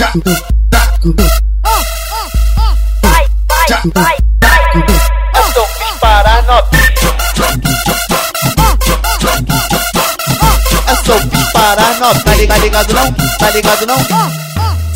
Vai, vai, vai, vai. Eu sou fiz para novinha. Eu sou fiz para novinha. Tá ligado, ligado não? Tá ligado não?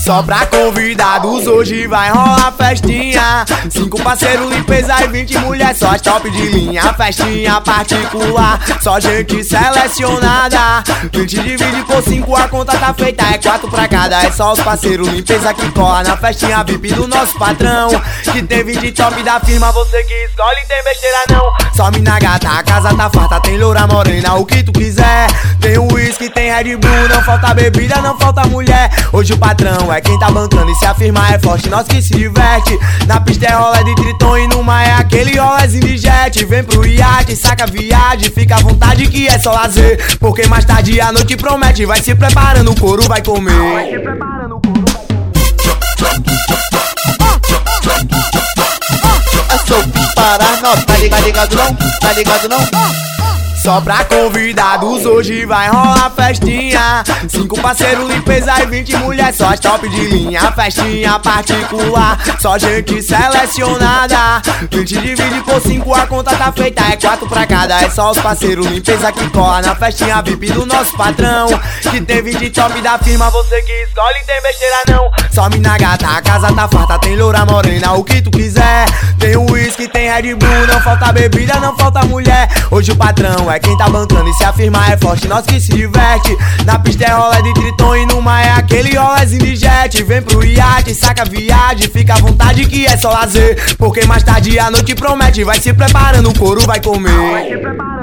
Só pra convidados hoje vai rolar festinha. Cinco parceiros, limpeza e vinte mulheres Só top de linha, festinha particular Só gente selecionada. 20 divide por cinco, a conta tá feita. É quatro pra cada, é só os parceiros. Limpeza que cola na festinha VIP do nosso patrão. Que tem 20 top da firma Você que escolhe, tem besteira não. Só mina gata, a casa tá farta Tem loura morena, o que tu quiser. Tem uísque, tem Red Bull Não falta bebida, não falta mulher. Hoje o patrão é quem tá bancando e se afirmar é forte, nós que se diverte. Na pista é rola de triton e numa é aquele rolezinho de jet. Vem pro iate, saca viagem, fica à vontade que é só lazer. Porque mais tarde a noite promete, vai se preparando, o couro vai comer. Vai se preparando, o couro vai Eu sou fiz para novinha. Tá ligado, ligado não? Tá ligado não? Só pra convidados hoje vai rolar festinha. Cinco parceiros, limpeza e 20 mulheres Só as top de linha, festinha particular Só gente selecionada. 20 divide por cinco, a conta tá feita. É quatro pra cada, é só os parceiros. Limpeza que cola na festinha VIP do nosso patrão. Que tem 20 top da firma Você que escolhe, tem besteira não. Só mina gata, a casa tá farta Tem loura morena, o que tu quiser. Tem uísque, tem Red Bull Não falta bebida, não falta mulher. Hoje o patrão é quem tá bancando e se afirmar é forte, nós que se diverte. Na pista é rola de triton e numa é aquele rolezinho de jet. Vem pro iate, saca viagem, fica à vontade que é só lazer. Porque mais tarde a noite promete, vai se preparando, o couro vai comer. Vai se preparando.